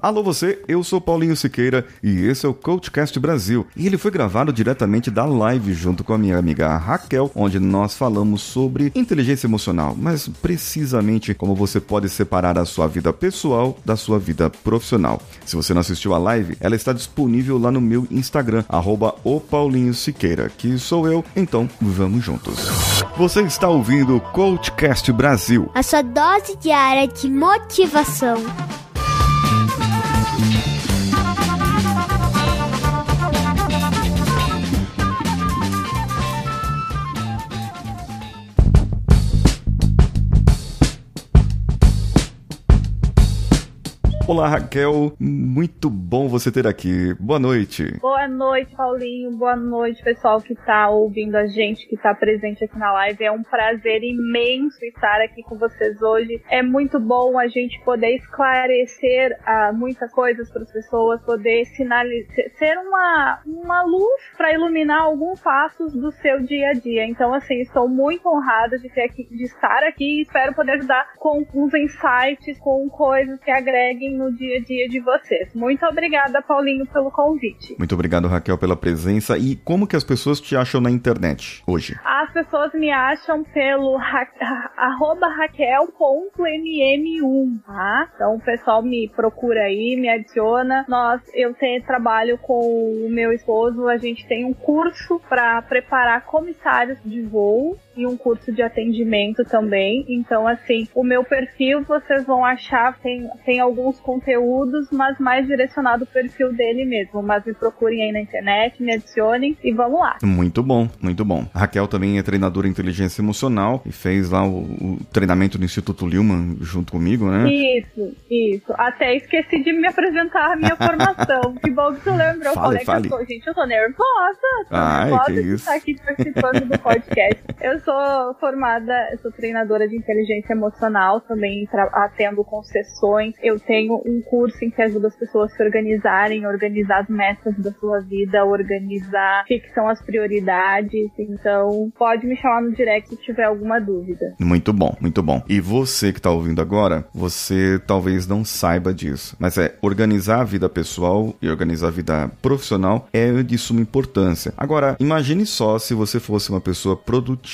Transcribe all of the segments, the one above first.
Alô você, eu sou Paulinho Siqueira e esse é o Coachcast Brasil. E ele foi gravado diretamente da live junto com a minha amiga Raquel, onde nós falamos sobre inteligência emocional, mas precisamente como você pode separar a sua vida pessoal da sua vida profissional. Se você não assistiu a live, ela está disponível lá no meu Instagram, arroba o Paulinho Siqueira, que sou eu, então vamos juntos. Você está ouvindo o Coachcast Brasil. A sua dose diária de motivação. Olá, Raquel. Muito bom você ter aqui. Boa noite. Boa noite, Paulinho. Boa noite, pessoal que está ouvindo a gente, que está presente aqui na live. É um prazer imenso estar aqui com vocês hoje. É muito bom a gente poder esclarecer uh, muitas coisas para as pessoas, poder sinalizar, ser uma, uma luz para iluminar alguns passos do seu dia a dia. Então, assim, estou muito honrada de, ter aqui, de estar aqui e espero poder ajudar com uns insights, com coisas que agreguem no dia a dia de vocês. Muito obrigada, Paulinho, pelo convite. Muito obrigado, Raquel, pela presença. E como que as pessoas te acham na internet hoje? As pessoas me acham pelo ra arroba raquel.mm1, tá? Então o pessoal me procura aí, me adiciona. Nós, eu tenho, trabalho com o meu esposo, a gente tem um curso para preparar comissários de voo e um curso de atendimento também. Então, assim, o meu perfil vocês vão achar, tem, tem alguns conteúdos, mas mais direcionado o perfil dele mesmo. Mas me procurem aí na internet, me adicionem e vamos lá. Muito bom, muito bom. A Raquel também é treinadora em inteligência emocional e fez lá o, o treinamento do Instituto Lilman junto comigo, né? Isso, isso. Até esqueci de me apresentar a minha formação. que bom que tu lembrou. Fale, fale. Eu tô, gente, eu tô nervosa. Tô Ai, nervosa que de isso. estar aqui participando do podcast. Eu sou formada, sou treinadora de inteligência emocional, também atendo concessões. Eu tenho um curso em que ajuda as pessoas a se organizarem, organizar as metas da sua vida, organizar o que, que são as prioridades. Então, pode me chamar no direct se tiver alguma dúvida. Muito bom, muito bom. E você que tá ouvindo agora, você talvez não saiba disso, mas é organizar a vida pessoal e organizar a vida profissional é de suma importância. Agora, imagine só se você fosse uma pessoa produtiva,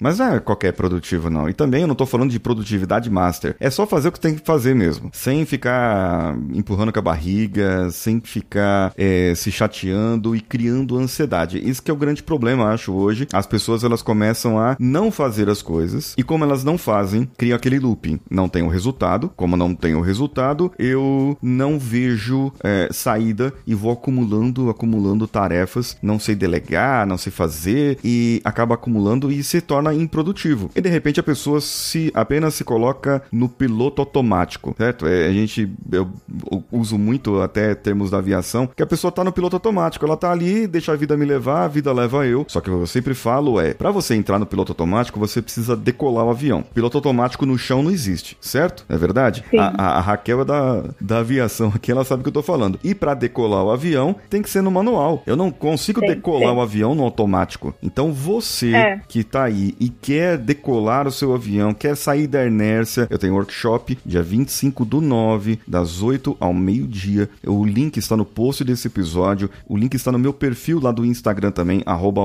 mas não é qualquer produtivo não. E também eu não tô falando de produtividade master. É só fazer o que tem que fazer mesmo, sem ficar empurrando com a barriga, sem ficar é, se chateando e criando ansiedade. Isso que é o grande problema, acho hoje. As pessoas elas começam a não fazer as coisas e como elas não fazem, cria aquele looping. Não tem o resultado, como não tem o resultado, eu não vejo é, saída e vou acumulando, acumulando tarefas, não sei delegar, não sei fazer e acaba acumulando e se torna improdutivo. E de repente a pessoa se apenas se coloca no piloto automático, certo? É, a gente eu, eu uso muito até termos da aviação que a pessoa tá no piloto automático, ela tá ali, deixa a vida me levar, a vida leva eu. Só que eu sempre falo é, para você entrar no piloto automático, você precisa decolar o avião. Piloto automático no chão não existe, certo? É verdade? Sim. A, a, a Raquel é da, da aviação aqui, ela sabe o que eu tô falando. E para decolar o avião, tem que ser no manual. Eu não consigo que decolar ser. o avião no automático. Então você É. que tá aí e quer decolar o seu avião, quer sair da inércia, eu tenho workshop dia 25 do 9, das 8 ao meio-dia. O link está no post desse episódio. O link está no meu perfil lá do Instagram também, arroba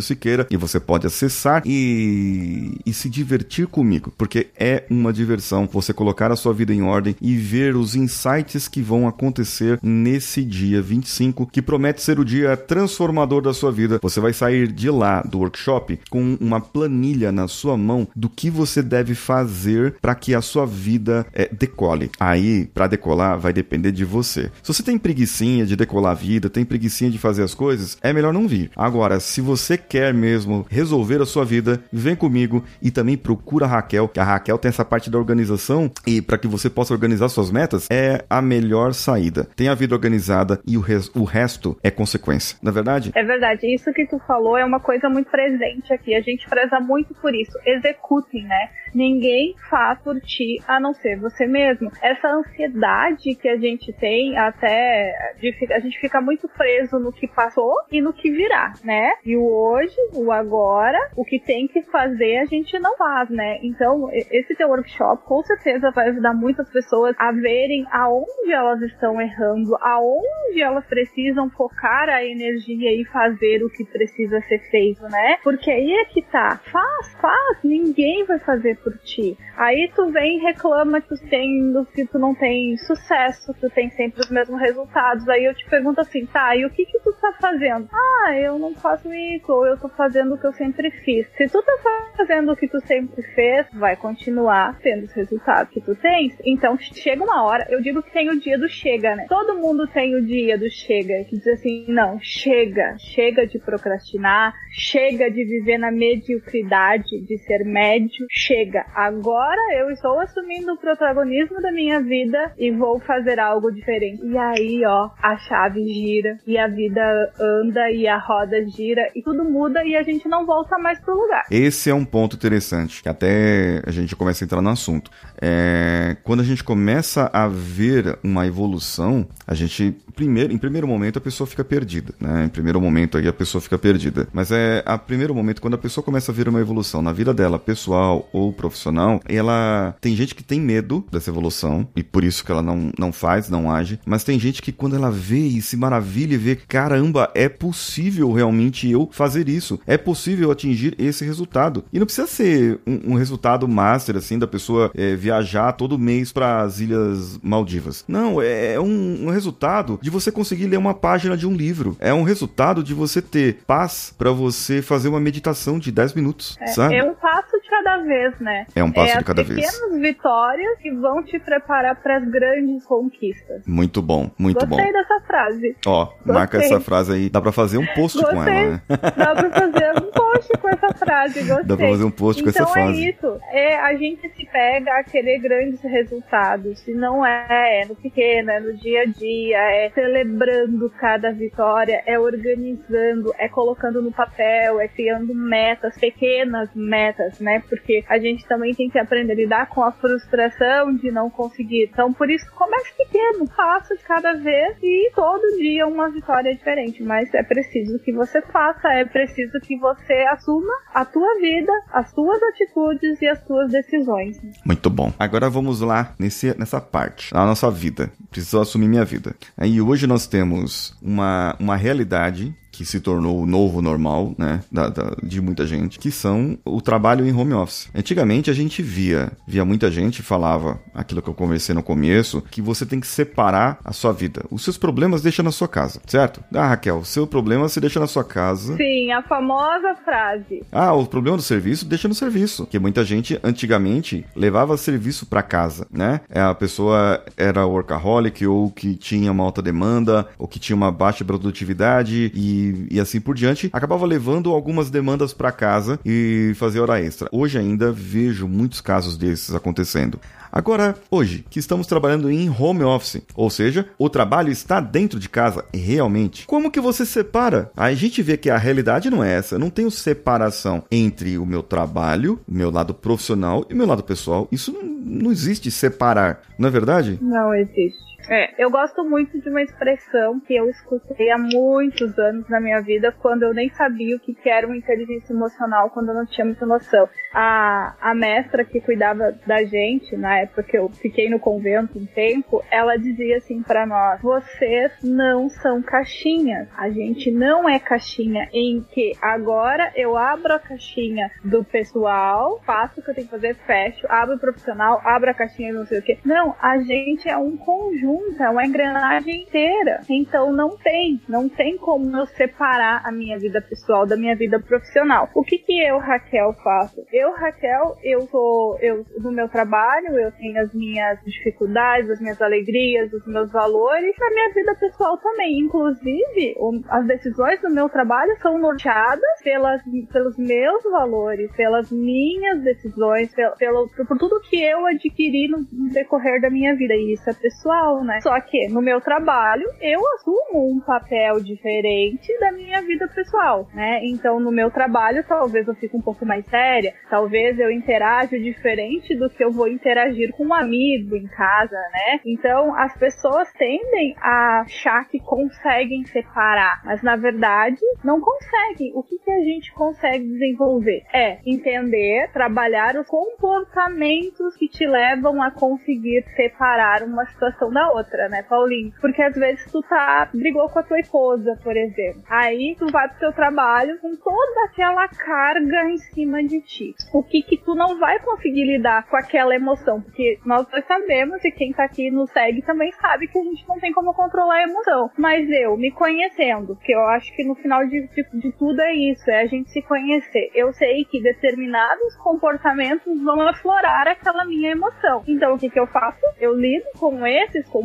Siqueira. E você pode acessar e, e se divertir comigo, porque é uma diversão você colocar a sua vida em ordem e ver os insights que vão acontecer nesse dia 25, que promete ser o dia transformador da sua vida. Você vai sair de lá do workshop com uma planilha na sua mão do que você deve fazer para que a sua vida eh, decole. Aí, para decolar, vai depender de você. Se você tem preguiçinha de decolar a vida, tem preguiçinha de fazer as coisas, é melhor não vir. Agora, se você quer mesmo resolver a sua vida, vem comigo e também procura a Raquel, que a Raquel tem essa parte da organização e para que você possa organizar suas metas é a melhor saída. Tem a vida organizada e o, res- o resto é consequência. Na verdade? É verdade, isso que tu falou é uma coisa muito presente aqui. A gente preza muito por isso. Executem, né? Ninguém faz por ti a não ser você mesmo. Essa ansiedade que a gente tem até de, a gente fica muito preso no que passou e no que virá, né? E o hoje, o agora, o que tem que fazer a gente não faz, né? Então, esse teu workshop com certeza vai ajudar muitas pessoas a verem aonde elas estão errando, aonde elas precisam focar a energia e fazer o que precisa ser feito, né? Porque aí é que tá. Faz, faz, ninguém vai fazer por ti. Aí tu vem e reclama que tu, tem, que tu não tem sucesso, tu tem sempre os mesmos resultados. Aí eu te pergunto assim, tá, e o que que tu tá fazendo? Ah, eu não faço isso, ou eu tô fazendo o que eu sempre fiz. Se tu tá fazendo o que tu sempre fez, vai continuar tendo os resultados que tu tens. Então chega uma hora, eu digo que tem o dia do chega, né? Todo mundo tem o dia do chega, que diz assim, não, chega, chega de procrastinar, chega de viver na mediocridade, de ser médio, chega. Agora eu estou assumindo o protagonismo da minha vida e vou fazer algo diferente. E aí, ó, a chave gira e a vida anda e a roda gira e tudo muda e a gente não volta mais pro lugar. Esse é um ponto interessante, que até a gente começa a entrar no assunto. É, quando a gente começa a ver uma evolução, a gente, primeiro, em primeiro momento, a pessoa fica perdida, né? Em primeiro momento aí a pessoa fica perdida. Mas é a primeiro momento, quando a pessoa começa a ver uma evolução na vida dela, pessoal ou profissional, ela tem gente que tem medo dessa evolução e por isso que ela não, não faz, não age. Mas tem gente que quando ela vê e se maravilha e vê, caramba, é possível realmente eu fazer isso. É possível atingir esse resultado. E não precisa ser um, um resultado master, assim, da pessoa é, viajar todo mês para as Ilhas Maldivas. Não, é, é um, um resultado de você conseguir ler uma página de um livro. É um resultado de você ter paz para você fazer uma meditação de 10 minutos, é, sabe? Passo de cada vez, né? É um passo é de cada vez. pequenas vitórias que vão te preparar para as grandes conquistas. Muito bom, muito Gostei bom. Gostei dessa frase. Ó, Gostei. marca essa frase aí. Dá para fazer um post Gostei. com ela, né? Dá pra fazer um post com essa frase, gostei. Dá pra fazer um post então com essa frase. Então é isso. É, a gente se pega a querer grandes resultados. Se não é, é no pequeno, é no dia a dia, é celebrando cada vitória, é organizando, é colocando no papel, é criando metas, pequenas metas, né? Porque a gente também tem que aprender a lidar com a frustração de não conseguir. Então, por isso, comece pequeno, faça de cada vez e todo dia uma vitória diferente. Mas é preciso que você faça, é preciso que você assuma a tua vida, as tuas atitudes e as tuas decisões. Muito bom. Agora vamos lá nesse, nessa parte, na nossa vida. Preciso assumir minha vida. E hoje nós temos uma, uma realidade que se tornou o novo normal, né, da, da, de muita gente, que são o trabalho em home office. Antigamente a gente via, via muita gente falava aquilo que eu conversei no começo, que você tem que separar a sua vida. Os seus problemas deixa na sua casa, certo? Ah, Raquel, o seu problema você deixa na sua casa. Sim, a famosa frase. Ah, o problema do serviço deixa no serviço, que muita gente antigamente levava serviço para casa, né? É, a pessoa era workaholic ou que tinha uma alta demanda ou que tinha uma baixa produtividade e e, assim por diante, acabava levando algumas demandas para casa e fazer hora extra. Hoje ainda vejo muitos casos desses acontecendo. Agora, hoje, que estamos trabalhando em home office, ou seja, o trabalho está dentro de casa realmente. Como que você separa? A gente vê que a realidade não é essa. Eu não tenho separação entre o meu trabalho, meu lado profissional e meu lado pessoal. Isso não, não existe separar, não é verdade? Não existe. É, eu gosto muito de uma expressão que eu escutei há muitos anos na minha vida, quando eu nem sabia o que era uma inteligência emocional, quando eu não tinha muita noção. A, a mestra que cuidava da gente, na época que eu fiquei no convento um tempo, ela dizia assim para nós: vocês não são caixinhas. A gente não é caixinha em que agora eu abro a caixinha do pessoal, faço o que eu tenho que fazer, fecho, abro o profissional, abro a caixinha não sei o que. Não, a gente é um conjunto junta, é uma engrenagem inteira. Então não tem, não tem como eu separar a minha vida pessoal da minha vida profissional. O que que eu, Raquel, faço? Eu, Raquel, eu sou, eu, no meu trabalho, eu tenho as minhas dificuldades, as minhas alegrias, os meus valores, na minha vida pessoal também. Inclusive, as decisões do meu trabalho são norteadas pelas, pelos meus valores, pelas minhas decisões, pelo, pelo, por tudo que eu adquiri no decorrer da minha vida. E isso é pessoal, emoção, né? Só que no meu trabalho eu assumo um papel diferente da minha vida pessoal, né? Então no meu trabalho talvez eu fique um pouco mais séria, talvez eu interaja diferente do que eu vou interagir com um amigo em casa, né? Então as pessoas tendem a achar que conseguem separar, mas na verdade não conseguem. O que, que a gente consegue desenvolver? É entender, trabalhar os comportamentos que te levam a conseguir separar uma situação da outra, né, Paulinho? Porque às vezes tu tá, brigou com a tua esposa, por exemplo. Aí tu vai pro teu trabalho com toda aquela carga em cima de ti. O que que tu não vai conseguir lidar com aquela emoção? Porque nós dois sabemos e quem tá aqui nos segue também sabe que a gente não tem como controlar a emoção. Mas eu, me conhecendo, que eu acho que no final de, de, de tudo é isso, é a gente se conhecer. Eu sei que determinados comportamentos vão aflorar aquela minha emoção. Então o que que eu faço? Eu lido com esses comportamentos.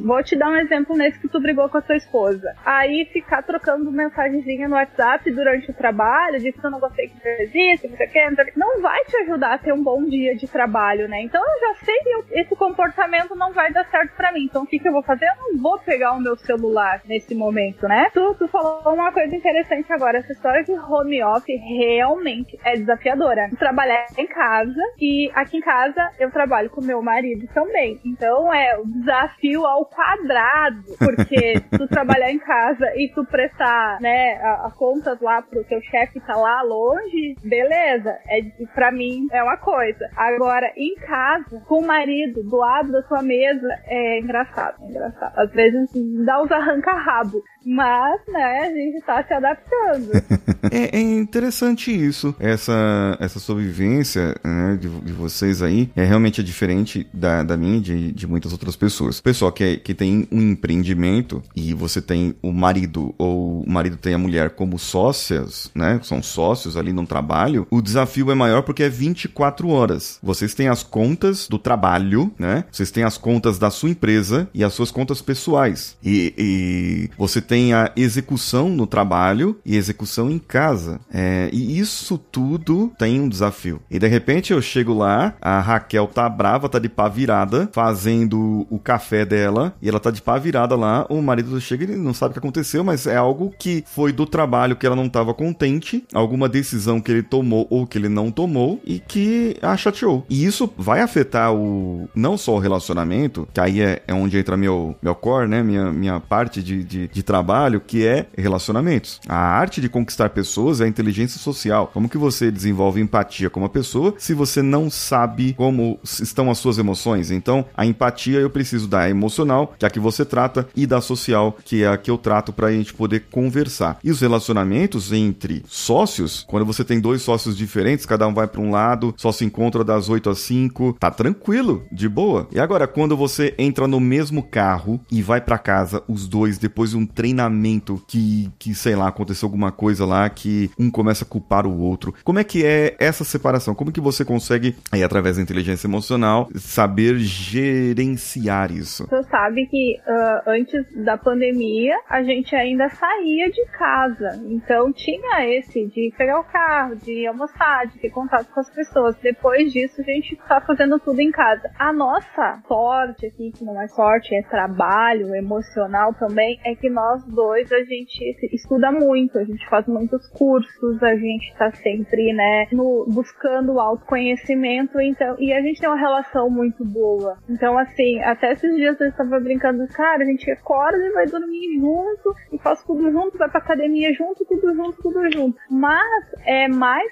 Vou te dar um exemplo nesse que tu brigou com a tua esposa. Aí ficar trocando mensagenzinha no WhatsApp durante o trabalho, de que eu não gostei que fez isso, não sei o que, não vai te ajudar a ter um bom dia de trabalho, né? Então eu já sei que esse comportamento não vai dar certo para mim. Então o que que eu vou fazer? Eu não vou pegar o meu celular nesse momento, né? Tu, tu falou uma coisa interessante agora. Essa história de home office realmente é desafiadora. Trabalhar em casa e aqui em casa eu trabalho com meu marido também. Então é desafio ao quadrado, porque tu trabalhar em casa e tu prestar, né, a, a contas lá pro teu chefe tá lá longe, beleza. É para mim é uma coisa. Agora em casa com o marido do lado da tua mesa é engraçado, é engraçado. Às vezes dá uns arranca-rabo. Mas, né, a gente tá se adaptando. é, é, interessante isso. Essa, essa sobrevivência né, de, de, vocês aí é realmente diferente da, da minha e de, de muitas outras pessoas. Pessoal que, é, que tem um empreendimento e você tem o marido ou o marido tem a mulher como sócias, né? São sócios ali no trabalho. O desafio é maior porque é 24 horas. Vocês têm as contas do trabalho, né? Vocês têm as contas da sua empresa e as suas contas pessoais. E, e você tem a execução no trabalho e execução em casa. É, e isso tudo tem um desafio. E de repente eu chego lá, a Raquel tá brava, tá de pá virada, fazendo o café dela, e ela tá de pá virada lá, o marido chega e não sabe o que aconteceu, mas é algo que foi do trabalho que ela não tava contente, alguma decisão que ele tomou ou que ele não tomou, e que a chateou. E isso vai afetar o não só o relacionamento, que aí é, é onde entra meu, meu core, né? Minha, minha parte de, de, de trabalho trabalho que é relacionamentos. A arte de conquistar pessoas é a inteligência social. Como que você desenvolve empatia com uma pessoa se você não sabe como estão as suas emoções? Então, a empatia eu preciso da emocional, que é a que você trata, e da social, que é a que eu trato para a gente poder conversar. E os relacionamentos entre sócios, quando você tem dois sócios diferentes, cada um vai para um lado, só se encontra das 8 às 5, tá tranquilo, de boa. E agora, quando você entra no mesmo carro e vai para casa, os dois, depois de um treinamento que, que, sei lá, aconteceu alguma coisa lá que um começa a culpar o outro. Como é que é essa separação? Como que você consegue, aí, através da inteligência emocional, saber gerenciar isso? Você sabe que uh, antes da pandemia a gente ainda saía de casa. Então tinha esse de pegar o carro, de almoçar, de ter contato com as pessoas. Depois disso a gente tá fazendo tudo em casa. A nossa sorte aqui, que não é sorte, é trabalho emocional também, é que nós nós dois a gente estuda muito, a gente faz muitos cursos, a gente tá sempre, né, no, buscando autoconhecimento, então, e a gente tem uma relação muito boa. Então, assim, até esses dias eu estava brincando, cara, a gente acorda e vai dormir junto, e faz tudo junto, vai pra academia junto, tudo junto, tudo junto. Mas é mais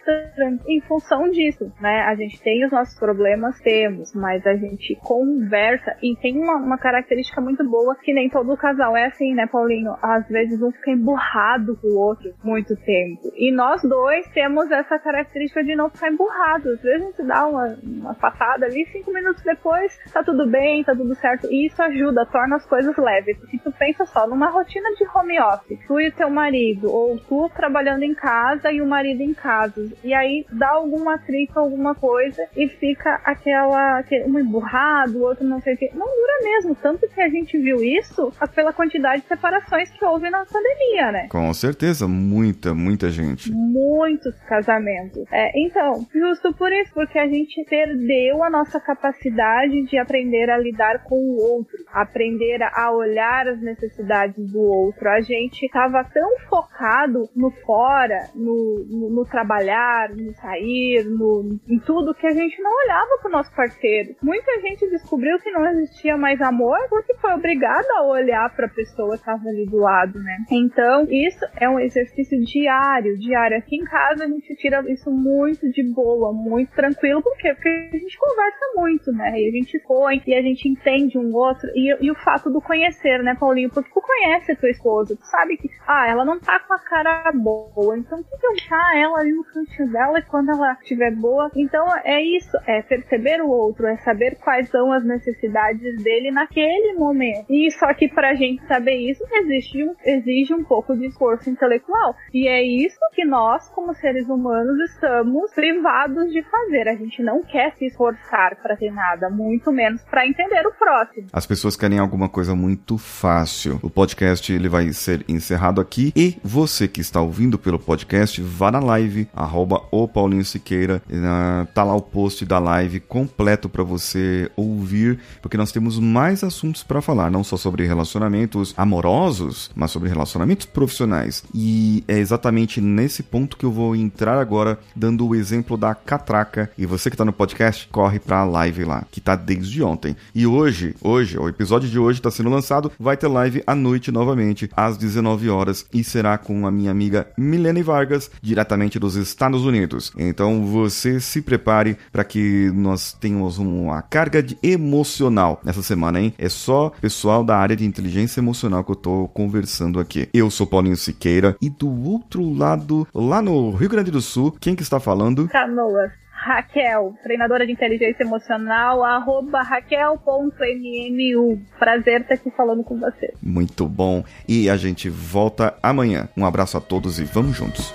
em função disso, né? A gente tem os nossos problemas, temos, mas a gente conversa e tem uma, uma característica muito boa que nem todo casal é assim, né, Paulinho? Às vezes um fica emburrado com o outro muito tempo. E nós dois temos essa característica de não ficar emburrado. Às vezes a gente dá uma, uma passada ali, cinco minutos depois tá tudo bem, tá tudo certo. E isso ajuda, torna as coisas leves. Porque tu pensa só, numa rotina de home office, tu e o teu marido, ou tu trabalhando em casa e o marido em casa, e aí dá alguma atrito, alguma coisa, e fica aquela, um emburrado, o outro não sei o que. Não dura mesmo. Tanto que a gente viu isso pela quantidade de separações houve na pandemia, né? Com certeza, muita, muita gente. Muitos casamentos. É, então, justo por isso, porque a gente perdeu a nossa capacidade de aprender a lidar com o outro, aprender a olhar as necessidades do outro. A gente estava tão focado no fora, no, no, no, trabalhar, no sair, no, em tudo que a gente não olhava para o nosso parceiro. Muita gente descobriu que não existia mais amor porque foi obrigada a olhar para a pessoa que estava ali lado, né? Então, isso é um exercício diário, diário. Aqui em casa a gente tira isso muito de boa, muito tranquilo, por quê? Porque a gente conversa muito, né? E a gente põe e a gente entende um outro. E, e o fato do conhecer, né, Paulinho? Porque tu conhece a tua esposa, tu sabe que, ah, ela não tá com a cara boa, então que deixar ela ali no cantinho dela e quando ela estiver boa. Então é isso, é perceber o outro, é saber quais são as necessidades dele naquele momento. E só que pra gente saber isso exige um, exige um pouco de esforço intelectual. E é isso que nós, como seres humanos, estamos privados de fazer. A gente não quer se esforçar para ter nada, muito menos para entender o próximo. As pessoas querem alguma coisa muito fácil. O podcast ele vai ser encerrado aqui e você que está ouvindo pelo podcast, vá na live arroba o Paulinho Siqueira, tá lá o post da live completo para você ouvir, porque nós temos mais assuntos para falar, não só sobre relacionamentos amorosos, mas sobre relacionamentos profissionais. E é exatamente nesse ponto que eu vou entrar agora, dando o exemplo da catraca. E você que está no podcast, corre para a live lá, que tá desde ontem. E hoje, hoje, o episódio de hoje está sendo lançado, vai ter live à noite novamente, às 19 horas, e será com a minha amiga Milene Vargas, diretamente dos Estados Unidos. Então você se prepare para que nós tenhamos uma carga emocional nessa semana, hein? É só pessoal da área de inteligência emocional que eu tô conversando aqui. Eu sou Paulinho Siqueira e do outro lado, lá no Rio Grande do Sul, quem que está falando? Canoas. Raquel, treinadora de inteligência emocional, arroba raquel.mmu. Prazer estar aqui falando com você. Muito bom. E a gente volta amanhã. Um abraço a todos e vamos juntos.